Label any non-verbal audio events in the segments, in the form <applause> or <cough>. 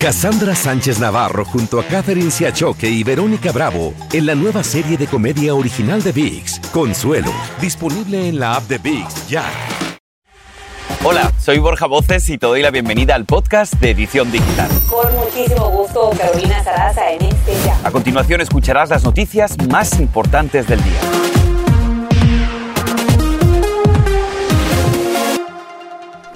Cassandra Sánchez Navarro junto a Catherine Siachoque y Verónica Bravo en la nueva serie de comedia original de VIX, Consuelo, disponible en la app de VIX ya. Hola, soy Borja Voces y te doy la bienvenida al podcast de Edición Digital. Con muchísimo gusto, Carolina Sarasa en este ya. A continuación escucharás las noticias más importantes del día.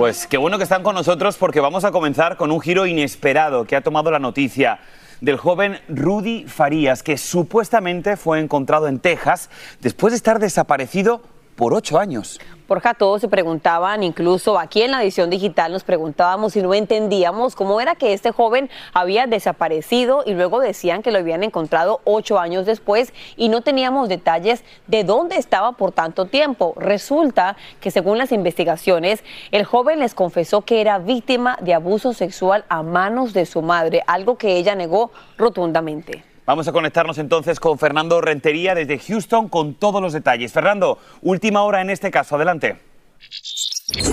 Pues qué bueno que están con nosotros porque vamos a comenzar con un giro inesperado que ha tomado la noticia del joven Rudy Farías, que supuestamente fue encontrado en Texas después de estar desaparecido por ocho años. Borja, todos se preguntaban, incluso aquí en la edición digital nos preguntábamos si no entendíamos cómo era que este joven había desaparecido y luego decían que lo habían encontrado ocho años después y no teníamos detalles de dónde estaba por tanto tiempo. Resulta que según las investigaciones, el joven les confesó que era víctima de abuso sexual a manos de su madre, algo que ella negó rotundamente. Vamos a conectarnos entonces con Fernando Rentería desde Houston con todos los detalles. Fernando, última hora en este caso, adelante.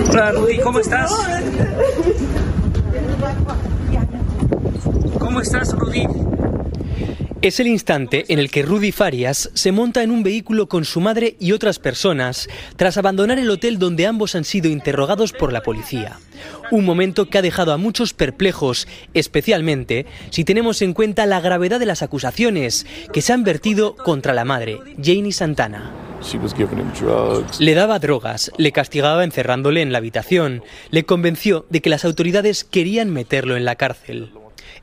Hola Rudy, ¿cómo estás? ¿Cómo estás Rudy? Es el instante en el que Rudy Farias se monta en un vehículo con su madre y otras personas tras abandonar el hotel donde ambos han sido interrogados por la policía. Un momento que ha dejado a muchos perplejos, especialmente si tenemos en cuenta la gravedad de las acusaciones que se han vertido contra la madre, Janie Santana. Le daba drogas, le castigaba encerrándole en la habitación, le convenció de que las autoridades querían meterlo en la cárcel.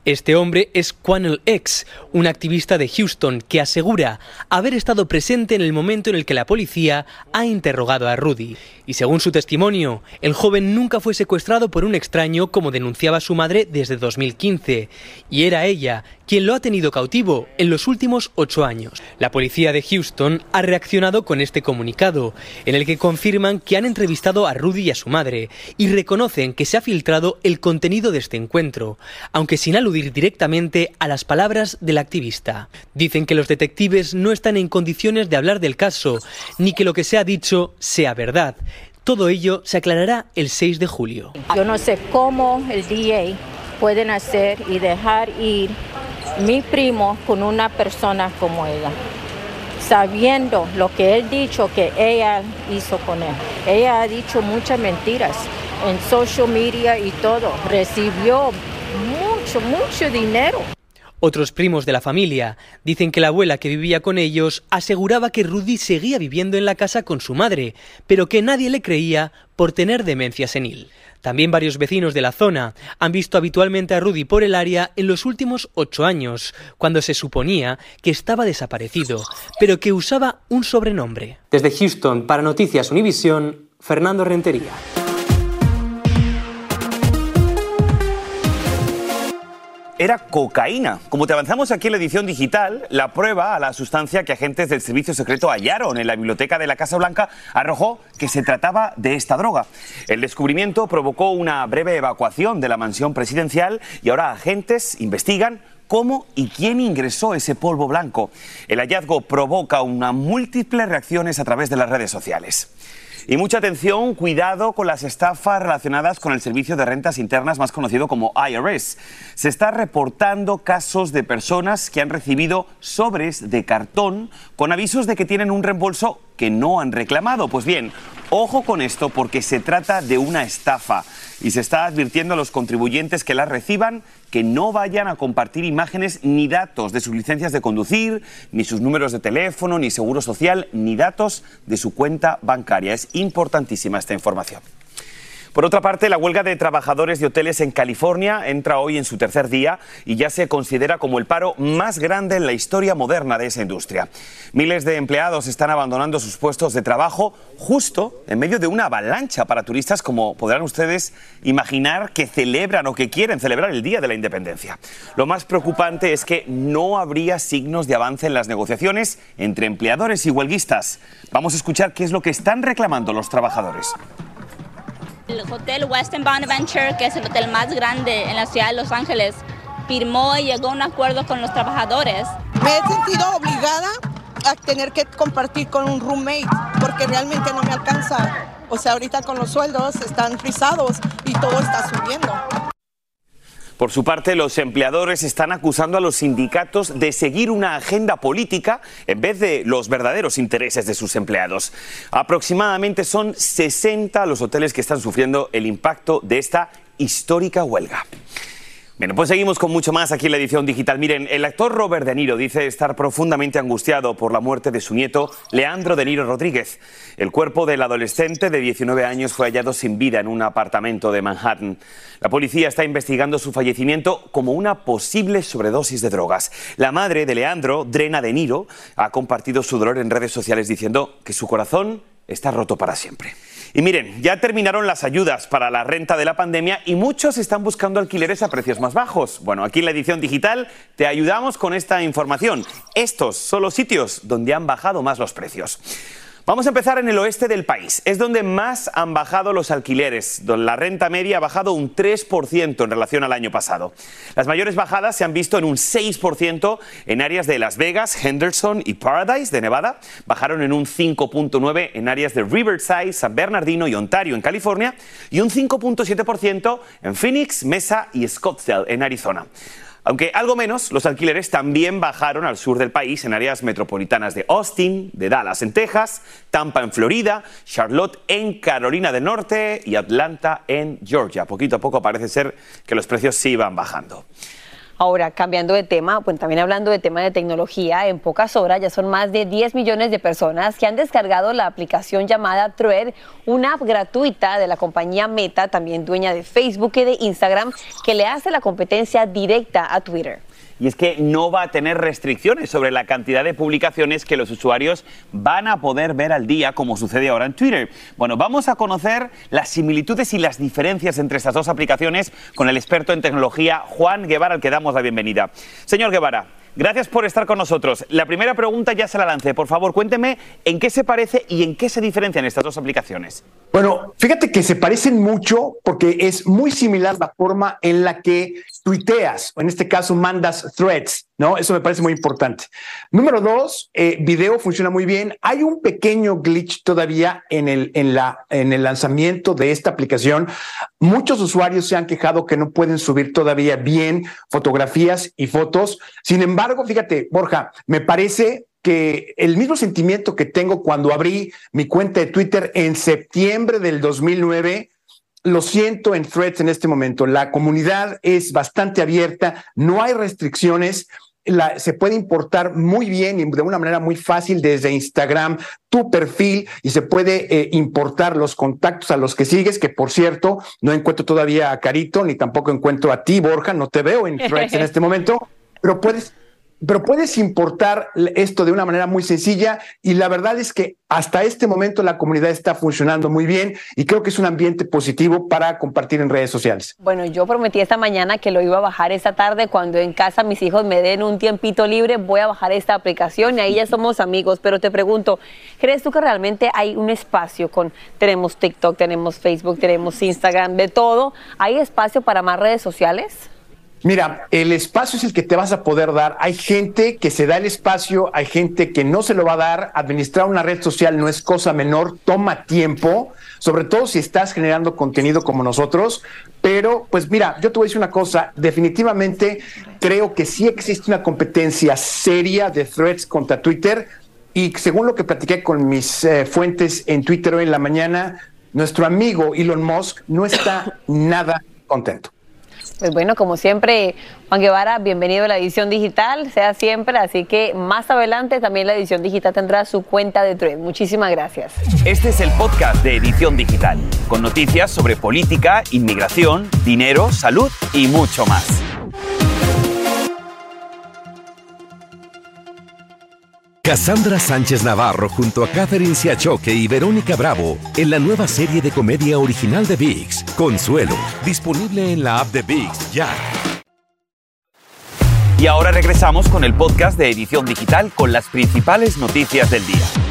Este hombre es Quanel X, un activista de Houston que asegura haber estado presente en el momento en el que la policía ha interrogado a Rudy. Y según su testimonio, el joven nunca fue secuestrado por un extraño como denunciaba su madre desde 2015, y era ella quien lo ha tenido cautivo en los últimos ocho años. La policía de Houston ha reaccionado con este comunicado, en el que confirman que han entrevistado a Rudy y a su madre, y reconocen que se ha filtrado el contenido de este encuentro, aunque sin aludir directamente a las palabras del activista. Dicen que los detectives no están en condiciones de hablar del caso, ni que lo que se ha dicho sea verdad. Todo ello se aclarará el 6 de julio. Yo no sé cómo el DA pueden hacer y dejar ir mi primo con una persona como ella, sabiendo lo que él dicho que ella hizo con él. Ella ha dicho muchas mentiras en social media y todo. Recibió mucho, mucho dinero. Otros primos de la familia dicen que la abuela que vivía con ellos aseguraba que Rudy seguía viviendo en la casa con su madre, pero que nadie le creía por tener demencia senil. También varios vecinos de la zona han visto habitualmente a Rudy por el área en los últimos ocho años, cuando se suponía que estaba desaparecido, pero que usaba un sobrenombre. Desde Houston, para Noticias Univisión, Fernando Rentería. Era cocaína. Como te avanzamos aquí en la edición digital, la prueba a la sustancia que agentes del servicio secreto hallaron en la biblioteca de la Casa Blanca arrojó que se trataba de esta droga. El descubrimiento provocó una breve evacuación de la mansión presidencial y ahora agentes investigan cómo y quién ingresó ese polvo blanco. El hallazgo provoca una múltiples reacciones a través de las redes sociales. Y mucha atención, cuidado con las estafas relacionadas con el servicio de rentas internas más conocido como IRS. Se está reportando casos de personas que han recibido sobres de cartón con avisos de que tienen un reembolso que no han reclamado. Pues bien, ojo con esto porque se trata de una estafa y se está advirtiendo a los contribuyentes que la reciban que no vayan a compartir imágenes ni datos de sus licencias de conducir, ni sus números de teléfono, ni seguro social, ni datos de su cuenta bancaria. Es importantísima esta información. Por otra parte, la huelga de trabajadores de hoteles en California entra hoy en su tercer día y ya se considera como el paro más grande en la historia moderna de esa industria. Miles de empleados están abandonando sus puestos de trabajo justo en medio de una avalancha para turistas, como podrán ustedes imaginar, que celebran o que quieren celebrar el Día de la Independencia. Lo más preocupante es que no habría signos de avance en las negociaciones entre empleadores y huelguistas. Vamos a escuchar qué es lo que están reclamando los trabajadores. El hotel Westin Bonaventure, que es el hotel más grande en la ciudad de Los Ángeles, firmó y llegó a un acuerdo con los trabajadores. Me he sentido obligada a tener que compartir con un roommate porque realmente no me alcanza. O sea, ahorita con los sueldos están frisados y todo está subiendo. Por su parte, los empleadores están acusando a los sindicatos de seguir una agenda política en vez de los verdaderos intereses de sus empleados. Aproximadamente son 60 los hoteles que están sufriendo el impacto de esta histórica huelga. Bueno, pues seguimos con mucho más aquí en la edición digital. Miren, el actor Robert De Niro dice estar profundamente angustiado por la muerte de su nieto, Leandro De Niro Rodríguez. El cuerpo del adolescente de 19 años fue hallado sin vida en un apartamento de Manhattan. La policía está investigando su fallecimiento como una posible sobredosis de drogas. La madre de Leandro, Drena De Niro, ha compartido su dolor en redes sociales diciendo que su corazón está roto para siempre. Y miren, ya terminaron las ayudas para la renta de la pandemia y muchos están buscando alquileres a precios más bajos. Bueno, aquí en la edición digital te ayudamos con esta información. Estos son los sitios donde han bajado más los precios. Vamos a empezar en el oeste del país. Es donde más han bajado los alquileres. donde La renta media ha bajado un 3% en relación al año pasado. Las mayores bajadas se han visto en un 6% en áreas de Las Vegas, Henderson y Paradise de Nevada. Bajaron en un 5.9% en áreas de Riverside, San Bernardino y Ontario en California. Y un 5.7% en Phoenix, Mesa y Scottsdale en Arizona. Aunque algo menos, los alquileres también bajaron al sur del país en áreas metropolitanas de Austin, de Dallas en Texas, Tampa en Florida, Charlotte en Carolina del Norte y Atlanta en Georgia. Poquito a poco parece ser que los precios sí iban bajando. Ahora, cambiando de tema, pues también hablando de tema de tecnología, en pocas horas ya son más de 10 millones de personas que han descargado la aplicación llamada Thread, una app gratuita de la compañía Meta, también dueña de Facebook y de Instagram, que le hace la competencia directa a Twitter y es que no va a tener restricciones sobre la cantidad de publicaciones que los usuarios van a poder ver al día, como sucede ahora en Twitter. Bueno, vamos a conocer las similitudes y las diferencias entre estas dos aplicaciones con el experto en tecnología Juan Guevara, al que damos la bienvenida. Señor Guevara, Gracias por estar con nosotros. La primera pregunta ya se la lancé. Por favor, cuénteme en qué se parece y en qué se diferencian estas dos aplicaciones. Bueno, fíjate que se parecen mucho porque es muy similar la forma en la que tuiteas, o en este caso mandas threads, ¿no? Eso me parece muy importante. Número dos, eh, video funciona muy bien. Hay un pequeño glitch todavía en el, en, la, en el lanzamiento de esta aplicación. Muchos usuarios se han quejado que no pueden subir todavía bien fotografías y fotos. Sin embargo, fíjate, Borja, me parece que el mismo sentimiento que tengo cuando abrí mi cuenta de Twitter en septiembre del 2009, lo siento en threads en este momento. La comunidad es bastante abierta, no hay restricciones. Se puede importar muy bien y de una manera muy fácil desde Instagram tu perfil y se puede eh, importar los contactos a los que sigues, que por cierto, no encuentro todavía a Carito, ni tampoco encuentro a ti, Borja, no te veo en threads en este momento, pero puedes pero puedes importar esto de una manera muy sencilla y la verdad es que hasta este momento la comunidad está funcionando muy bien y creo que es un ambiente positivo para compartir en redes sociales. Bueno, yo prometí esta mañana que lo iba a bajar esta tarde cuando en casa mis hijos me den un tiempito libre, voy a bajar esta aplicación y ahí ya somos amigos, pero te pregunto, ¿crees tú que realmente hay un espacio con tenemos TikTok, tenemos Facebook, tenemos Instagram, de todo? ¿Hay espacio para más redes sociales? Mira, el espacio es el que te vas a poder dar. Hay gente que se da el espacio, hay gente que no se lo va a dar. Administrar una red social no es cosa menor, toma tiempo, sobre todo si estás generando contenido como nosotros. Pero, pues mira, yo te voy a decir una cosa, definitivamente creo que sí existe una competencia seria de threads contra Twitter. Y según lo que platiqué con mis eh, fuentes en Twitter hoy en la mañana, nuestro amigo Elon Musk no está nada contento. Pues bueno, como siempre, Juan Guevara, bienvenido a la edición digital, sea siempre, así que más adelante también la edición digital tendrá su cuenta de Thread. Muchísimas gracias. Este es el podcast de Edición Digital, con noticias sobre política, inmigración, dinero, salud y mucho más. Cassandra Sánchez Navarro junto a Catherine Siachoque y Verónica Bravo en la nueva serie de comedia original de VIX, Consuelo, disponible en la app de VIX ya. Y ahora regresamos con el podcast de Edición Digital con las principales noticias del día.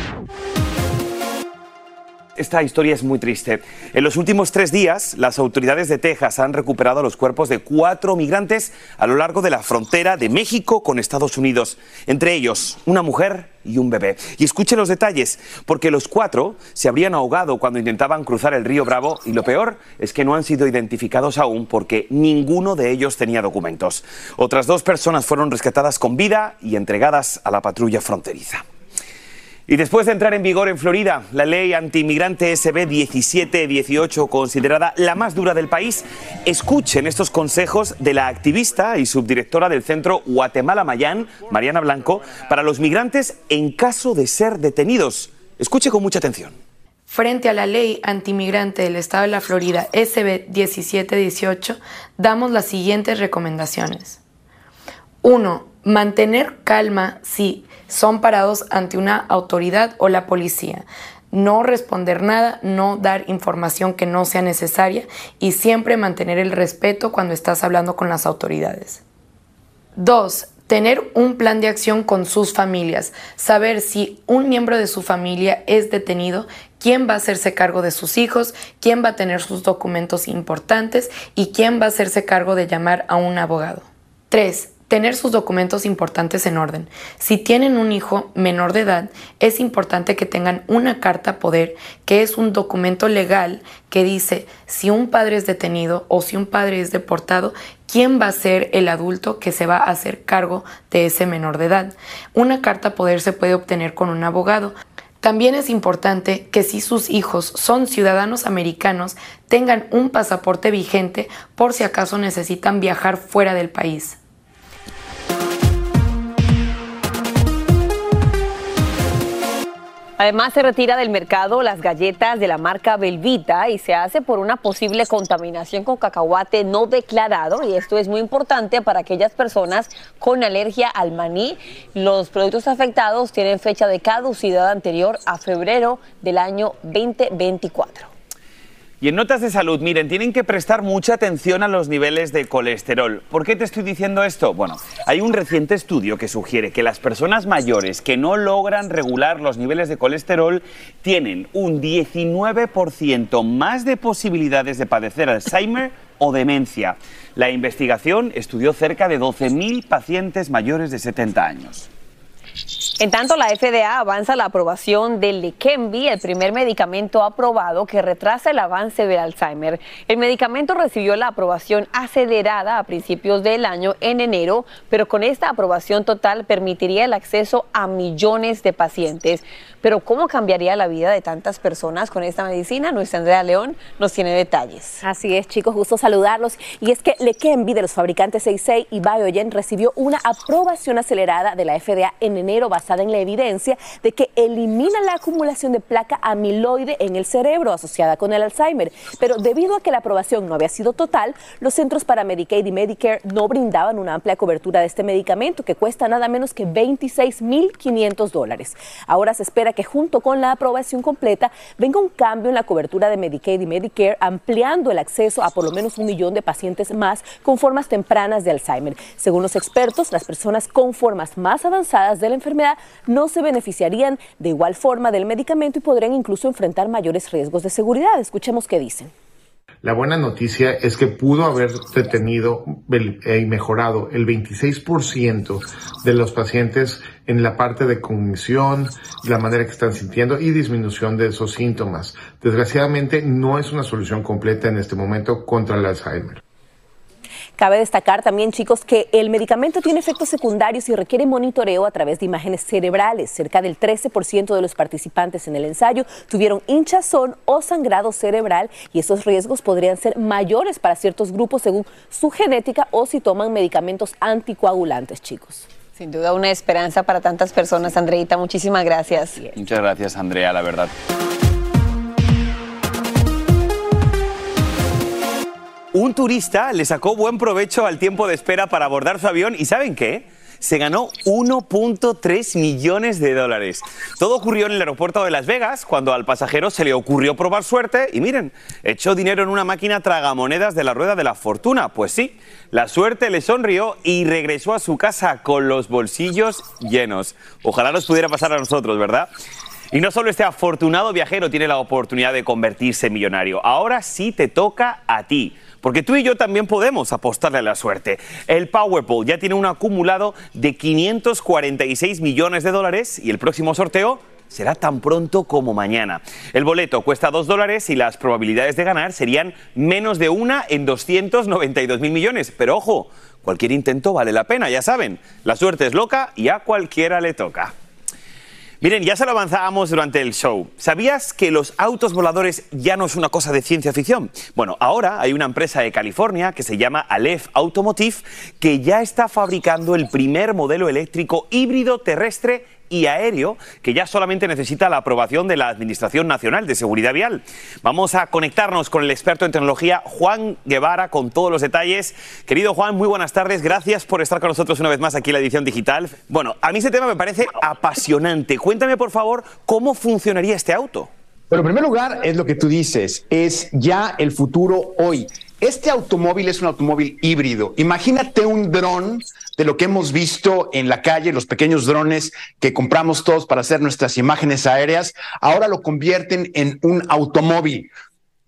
Esta historia es muy triste. En los últimos tres días, las autoridades de Texas han recuperado los cuerpos de cuatro migrantes a lo largo de la frontera de México con Estados Unidos. Entre ellos, una mujer y un bebé. Y escuchen los detalles, porque los cuatro se habrían ahogado cuando intentaban cruzar el río Bravo y lo peor es que no han sido identificados aún porque ninguno de ellos tenía documentos. Otras dos personas fueron rescatadas con vida y entregadas a la patrulla fronteriza. Y después de entrar en vigor en Florida la ley antimigrante SB 1718, considerada la más dura del país, escuchen estos consejos de la activista y subdirectora del centro Guatemala Mayán, Mariana Blanco, para los migrantes en caso de ser detenidos. Escuche con mucha atención. Frente a la ley antimigrante del Estado de la Florida SB 1718, damos las siguientes recomendaciones. 1. Mantener calma si son parados ante una autoridad o la policía. No responder nada, no dar información que no sea necesaria y siempre mantener el respeto cuando estás hablando con las autoridades. 2. Tener un plan de acción con sus familias. Saber si un miembro de su familia es detenido, quién va a hacerse cargo de sus hijos, quién va a tener sus documentos importantes y quién va a hacerse cargo de llamar a un abogado. 3 tener sus documentos importantes en orden. Si tienen un hijo menor de edad, es importante que tengan una carta poder, que es un documento legal que dice si un padre es detenido o si un padre es deportado, quién va a ser el adulto que se va a hacer cargo de ese menor de edad. Una carta poder se puede obtener con un abogado. También es importante que si sus hijos son ciudadanos americanos, tengan un pasaporte vigente por si acaso necesitan viajar fuera del país. Además, se retira del mercado las galletas de la marca Belvita y se hace por una posible contaminación con cacahuate no declarado. Y esto es muy importante para aquellas personas con alergia al maní. Los productos afectados tienen fecha de caducidad anterior a febrero del año 2024. Y en notas de salud, miren, tienen que prestar mucha atención a los niveles de colesterol. ¿Por qué te estoy diciendo esto? Bueno, hay un reciente estudio que sugiere que las personas mayores que no logran regular los niveles de colesterol tienen un 19% más de posibilidades de padecer Alzheimer o demencia. La investigación estudió cerca de 12.000 pacientes mayores de 70 años. En tanto, la FDA avanza la aprobación del Leqembi, el primer medicamento aprobado que retrasa el avance del Alzheimer. El medicamento recibió la aprobación acelerada a principios del año en enero, pero con esta aprobación total permitiría el acceso a millones de pacientes. Pero ¿cómo cambiaría la vida de tantas personas con esta medicina? Nuestra Andrea León nos tiene detalles. Así es, chicos, gusto saludarlos. Y es que Leqembi de los fabricantes 66 y Biogen recibió una aprobación acelerada de la FDA en enero en la evidencia de que elimina la acumulación de placa amiloide en el cerebro asociada con el Alzheimer. Pero debido a que la aprobación no había sido total, los centros para Medicaid y Medicare no brindaban una amplia cobertura de este medicamento que cuesta nada menos que 26.500 dólares. Ahora se espera que junto con la aprobación completa venga un cambio en la cobertura de Medicaid y Medicare, ampliando el acceso a por lo menos un millón de pacientes más con formas tempranas de Alzheimer. Según los expertos, las personas con formas más avanzadas de la enfermedad no se beneficiarían de igual forma del medicamento y podrían incluso enfrentar mayores riesgos de seguridad. Escuchemos qué dicen. La buena noticia es que pudo haber detenido y mejorado el 26% de los pacientes en la parte de cognición, la manera que están sintiendo y disminución de esos síntomas. Desgraciadamente no es una solución completa en este momento contra el Alzheimer. Cabe destacar también, chicos, que el medicamento tiene efectos secundarios y requiere monitoreo a través de imágenes cerebrales. Cerca del 13% de los participantes en el ensayo tuvieron hinchazón o sangrado cerebral y esos riesgos podrían ser mayores para ciertos grupos según su genética o si toman medicamentos anticoagulantes, chicos. Sin duda una esperanza para tantas personas, Andreita. Muchísimas gracias. Muchas gracias, Andrea, la verdad. Un turista le sacó buen provecho al tiempo de espera para abordar su avión y ¿saben qué? Se ganó 1.3 millones de dólares. Todo ocurrió en el aeropuerto de Las Vegas cuando al pasajero se le ocurrió probar suerte y miren, echó dinero en una máquina tragamonedas de la rueda de la fortuna. Pues sí, la suerte le sonrió y regresó a su casa con los bolsillos llenos. Ojalá nos pudiera pasar a nosotros, ¿verdad? Y no solo este afortunado viajero tiene la oportunidad de convertirse en millonario, ahora sí te toca a ti. Porque tú y yo también podemos apostarle a la suerte. El Powerball ya tiene un acumulado de 546 millones de dólares y el próximo sorteo será tan pronto como mañana. El boleto cuesta 2 dólares y las probabilidades de ganar serían menos de una en 292 mil millones. Pero ojo, cualquier intento vale la pena, ya saben. La suerte es loca y a cualquiera le toca. Miren, ya se lo avanzábamos durante el show. ¿Sabías que los autos voladores ya no es una cosa de ciencia ficción? Bueno, ahora hay una empresa de California que se llama Aleph Automotive que ya está fabricando el primer modelo eléctrico híbrido terrestre y aéreo que ya solamente necesita la aprobación de la Administración Nacional de Seguridad Vial. Vamos a conectarnos con el experto en tecnología Juan Guevara con todos los detalles. Querido Juan, muy buenas tardes. Gracias por estar con nosotros una vez más aquí en la edición digital. Bueno, a mí ese tema me parece apasionante. Cuéntame, por favor, cómo funcionaría este auto. Bueno, en primer lugar, es lo que tú dices, es ya el futuro hoy. Este automóvil es un automóvil híbrido. Imagínate un dron de lo que hemos visto en la calle, los pequeños drones que compramos todos para hacer nuestras imágenes aéreas, ahora lo convierten en un automóvil.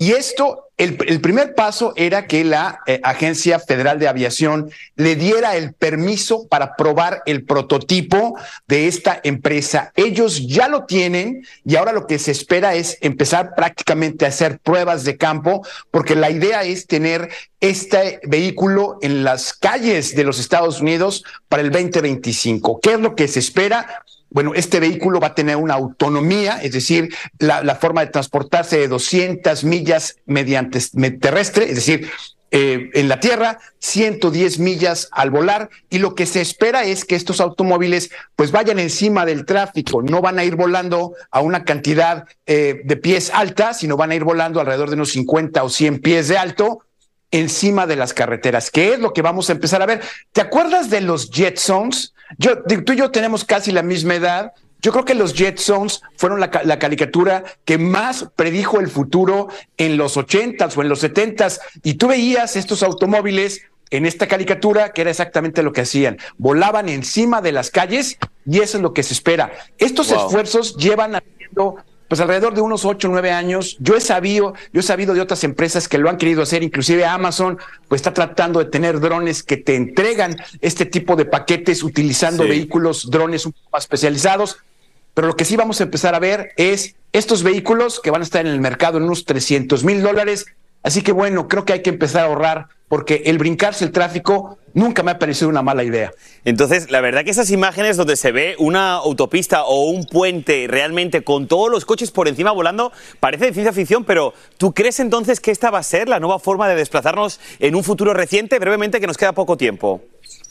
Y esto, el, primer paso era que la eh, Agencia Federal de Aviación le diera el permiso para probar el prototipo de esta empresa. Ellos ya lo tienen y ahora lo que se espera es empezar prácticamente a hacer pruebas de campo, porque la idea es tener este vehículo en las calles de los Estados Unidos para el 2025. ¿Qué es lo que se espera? Bueno, este vehículo va a tener una autonomía, es decir, la, forma de transportarse de 200 millas mediante terrestre, es decir, eh, en la tierra, 110 millas al volar y lo que se espera es que estos automóviles pues vayan encima del tráfico, no van a ir volando a una cantidad eh, de pies alta, sino van a ir volando alrededor de unos 50 o 100 pies de alto encima de las carreteras, que es lo que vamos a empezar a ver. ¿Te acuerdas de los Jetsons? Yo, tú y yo tenemos casi la misma edad. Yo creo que los Jetsons fueron la, caricatura que más predijo el futuro en los ochentas o en los setentas. Y tú veías estos automóviles en esta caricatura que era exactamente lo que hacían. Volaban encima de las calles y eso es lo que se espera. Estos esfuerzos llevan haciendo pues alrededor de unos ocho, nueve años. Yo he sabido, yo he sabido de otras empresas que lo han querido hacer, inclusive Amazon, pues está tratando de tener drones que te entregan este tipo de paquetes utilizando vehículos, drones un poco más especializados. Pero lo que sí vamos a empezar a ver es estos vehículos que van a estar en el mercado en unos 300 mil dólares. Así que bueno, creo que hay que empezar a ahorrar porque el brincarse el tráfico nunca me ha parecido una mala idea. Entonces, la verdad que esas imágenes donde se ve una autopista o un puente realmente con todos los coches por encima volando, parece de ciencia ficción, pero ¿tú crees entonces que esta va a ser la nueva forma de desplazarnos en un futuro reciente, brevemente, que nos queda poco tiempo?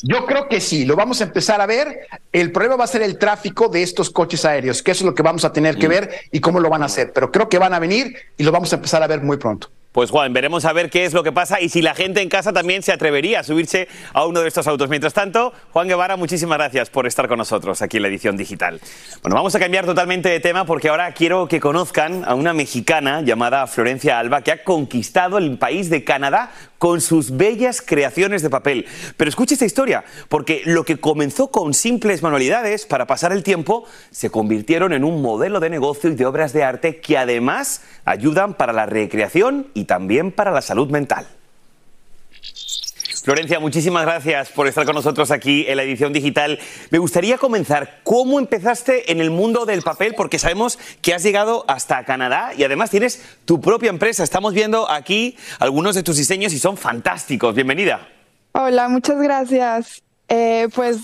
Yo creo que sí, lo vamos a empezar a ver. El problema va a ser el tráfico de estos coches aéreos, que eso es lo que vamos a tener que mm. ver y cómo lo van a hacer. Pero creo que van a venir y lo vamos a empezar a ver muy pronto. Pues Juan, veremos a ver qué es lo que pasa y si la gente en casa también se atrevería a subirse a uno de estos autos. Mientras tanto, Juan Guevara, muchísimas gracias por estar con nosotros aquí en la edición digital. Bueno, vamos a cambiar totalmente de tema porque ahora quiero que conozcan a una mexicana llamada Florencia Alba que ha conquistado el país de Canadá con sus bellas creaciones de papel. Pero escuche esta historia, porque lo que comenzó con simples manualidades para pasar el tiempo se convirtieron en un modelo de negocio y de obras de arte que además ayudan para la recreación y también para la salud mental. Florencia, muchísimas gracias por estar con nosotros aquí en la edición digital. Me gustaría comenzar, ¿cómo empezaste en el mundo del papel? Porque sabemos que has llegado hasta Canadá y además tienes tu propia empresa. Estamos viendo aquí algunos de tus diseños y son fantásticos. Bienvenida. Hola, muchas gracias. Eh, pues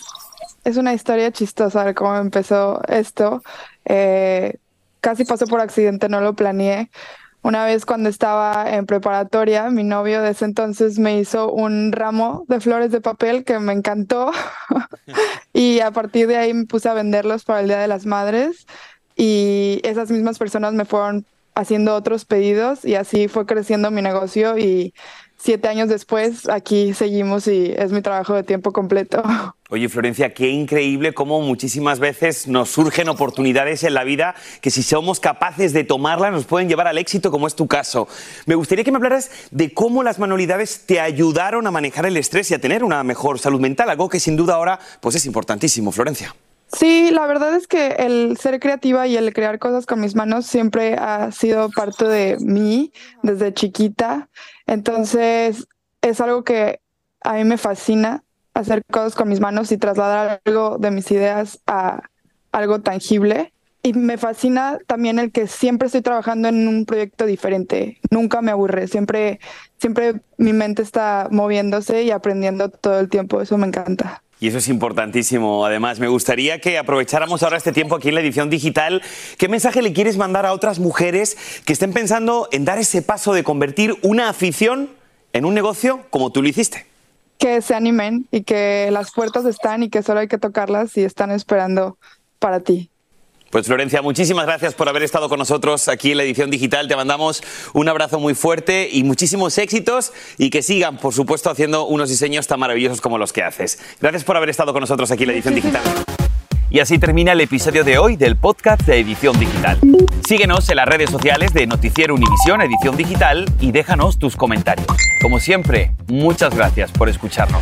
es una historia chistosa cómo empezó esto. Eh, casi pasó por accidente, no lo planeé. Una vez cuando estaba en preparatoria, mi novio de ese entonces me hizo un ramo de flores de papel que me encantó. <laughs> Y a partir de ahí me puse a venderlos para el Día de las Madres. Y esas mismas personas me fueron haciendo otros pedidos y así fue creciendo mi negocio y siete años después aquí seguimos y es mi trabajo de tiempo completo. <laughs> Oye, Florencia, qué increíble cómo muchísimas veces nos surgen oportunidades en la vida que si somos capaces de tomarlas nos pueden llevar al éxito, como es tu caso. Me gustaría que me hablaras de cómo las manualidades te ayudaron a manejar el estrés y a tener una mejor salud mental, algo que sin duda ahora pues es importantísimo, Florencia. Sí, la verdad es que el ser creativa y el crear cosas con mis manos siempre ha sido parte de mí desde chiquita. Entonces, es algo que a mí me fascina hacer cosas con mis manos y trasladar algo de mis ideas a algo tangible. Y me fascina también el que siempre estoy trabajando en un proyecto diferente. Nunca me aburre, siempre, siempre mi mente está moviéndose y aprendiendo todo el tiempo. Eso me encanta. Y eso es importantísimo. Además, me gustaría que aprovecháramos ahora este tiempo aquí en la edición digital. ¿Qué mensaje le quieres mandar a otras mujeres que estén pensando en dar ese paso de convertir una afición en un negocio como tú lo hiciste? Que se animen y que las puertas están y que solo hay que tocarlas y están esperando para ti. Pues Florencia, muchísimas gracias por haber estado con nosotros aquí en la edición digital. Te mandamos un abrazo muy fuerte y muchísimos éxitos y que sigan, por supuesto, haciendo unos diseños tan maravillosos como los que haces. Gracias por haber estado con nosotros aquí en la edición digital. Y así termina el episodio de hoy del podcast de Edición Digital. Síguenos en las redes sociales de Noticiero Univisión Edición Digital y déjanos tus comentarios. Como siempre, muchas gracias por escucharnos.